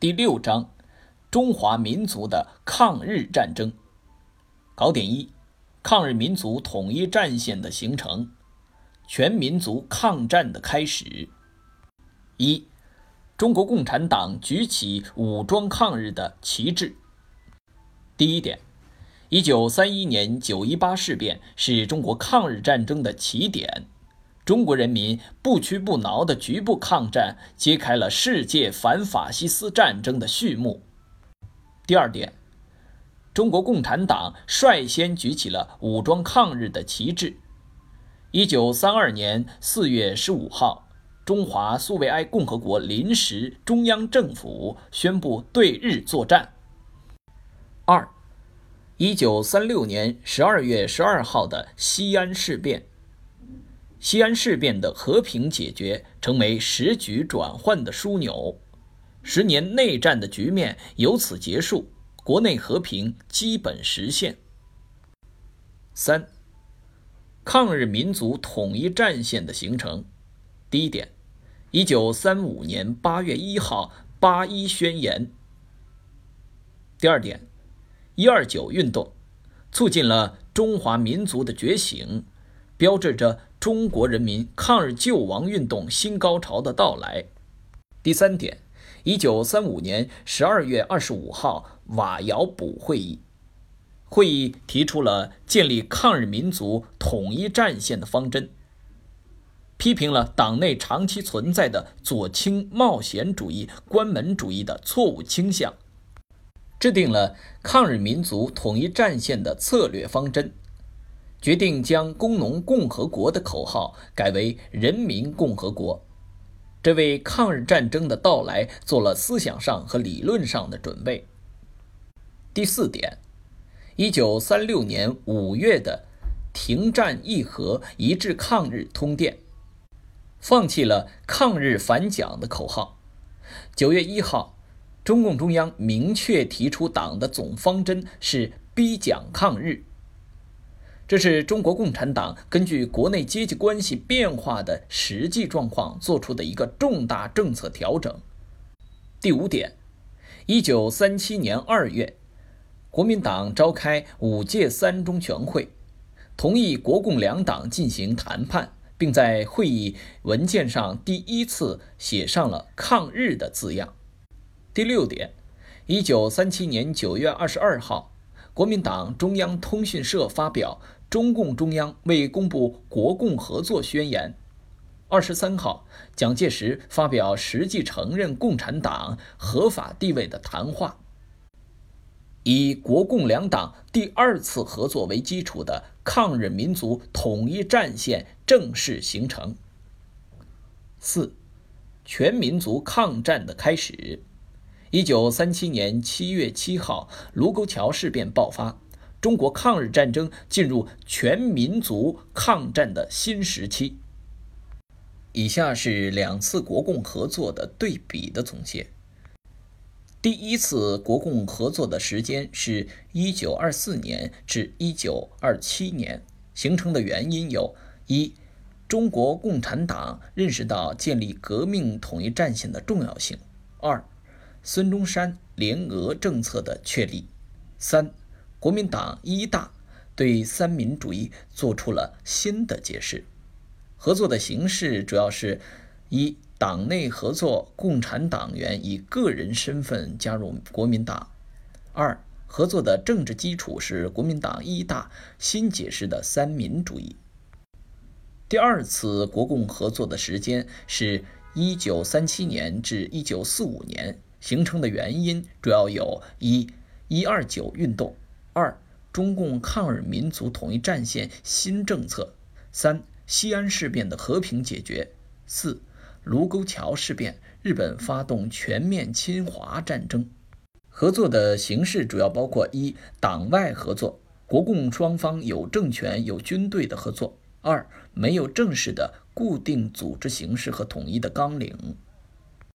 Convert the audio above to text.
第六章：中华民族的抗日战争。考点一：抗日民族统一战线的形成，全民族抗战的开始。一、中国共产党举起武装抗日的旗帜。第一点：一九三一年九一八事变是中国抗日战争的起点。中国人民不屈不挠的局部抗战，揭开了世界反法西斯战争的序幕。第二点，中国共产党率先举起了武装抗日的旗帜。一九三二年四月十五号，中华苏维埃共和国临时中央政府宣布对日作战。二，一九三六年十二月十二号的西安事变。西安事变的和平解决，成为时局转换的枢纽，十年内战的局面由此结束，国内和平基本实现。三、抗日民族统一战线的形成。第一点，一九三五年八月一号八一宣言。第二点，一二九运动，促进了中华民族的觉醒。标志着中国人民抗日救亡运动新高潮的到来。第三点，一九三五年十二月二十五号瓦窑堡会议，会议提出了建立抗日民族统一战线的方针，批评了党内长期存在的左倾冒险主义、关门主义的错误倾向，制定了抗日民族统一战线的策略方针。决定将“工农共和国”的口号改为“人民共和国”，这为抗日战争的到来做了思想上和理论上的准备。第四点，一九三六年五月的“停战议和、一致抗日”通电，放弃了“抗日反蒋”的口号。九月一号，中共中央明确提出，党的总方针是逼蒋抗日。这是中国共产党根据国内阶级关系变化的实际状况做出的一个重大政策调整。第五点，一九三七年二月，国民党召开五届三中全会，同意国共两党进行谈判，并在会议文件上第一次写上了“抗日”的字样。第六点，一九三七年九月二十二号，国民党中央通讯社发表。中共中央为公布国共合作宣言。二十三号，蒋介石发表实际承认共产党合法地位的谈话，以国共两党第二次合作为基础的抗日民族统一战线正式形成。四，全民族抗战的开始。一九三七年七月七号，卢沟桥事变爆发。中国抗日战争进入全民族抗战的新时期。以下是两次国共合作的对比的总结。第一次国共合作的时间是1924年至1927年，形成的原因有：一、中国共产党认识到建立革命统一战线的重要性；二、孙中山联俄政策的确立；三。国民党一大对三民主义做出了新的解释。合作的形式主要是：一、党内合作，共产党员以个人身份加入国民党；二、合作的政治基础是国民党一大新解释的三民主义。第二次国共合作的时间是一九三七年至一九四五年，形成的原因主要有：一、一二九运动。二、中共抗日民族统一战线新政策；三、西安事变的和平解决；四、卢沟桥事变，日本发动全面侵华战争。合作的形式主要包括：一、党外合作，国共双方有政权、有军队的合作；二、没有正式的固定组织形式和统一的纲领。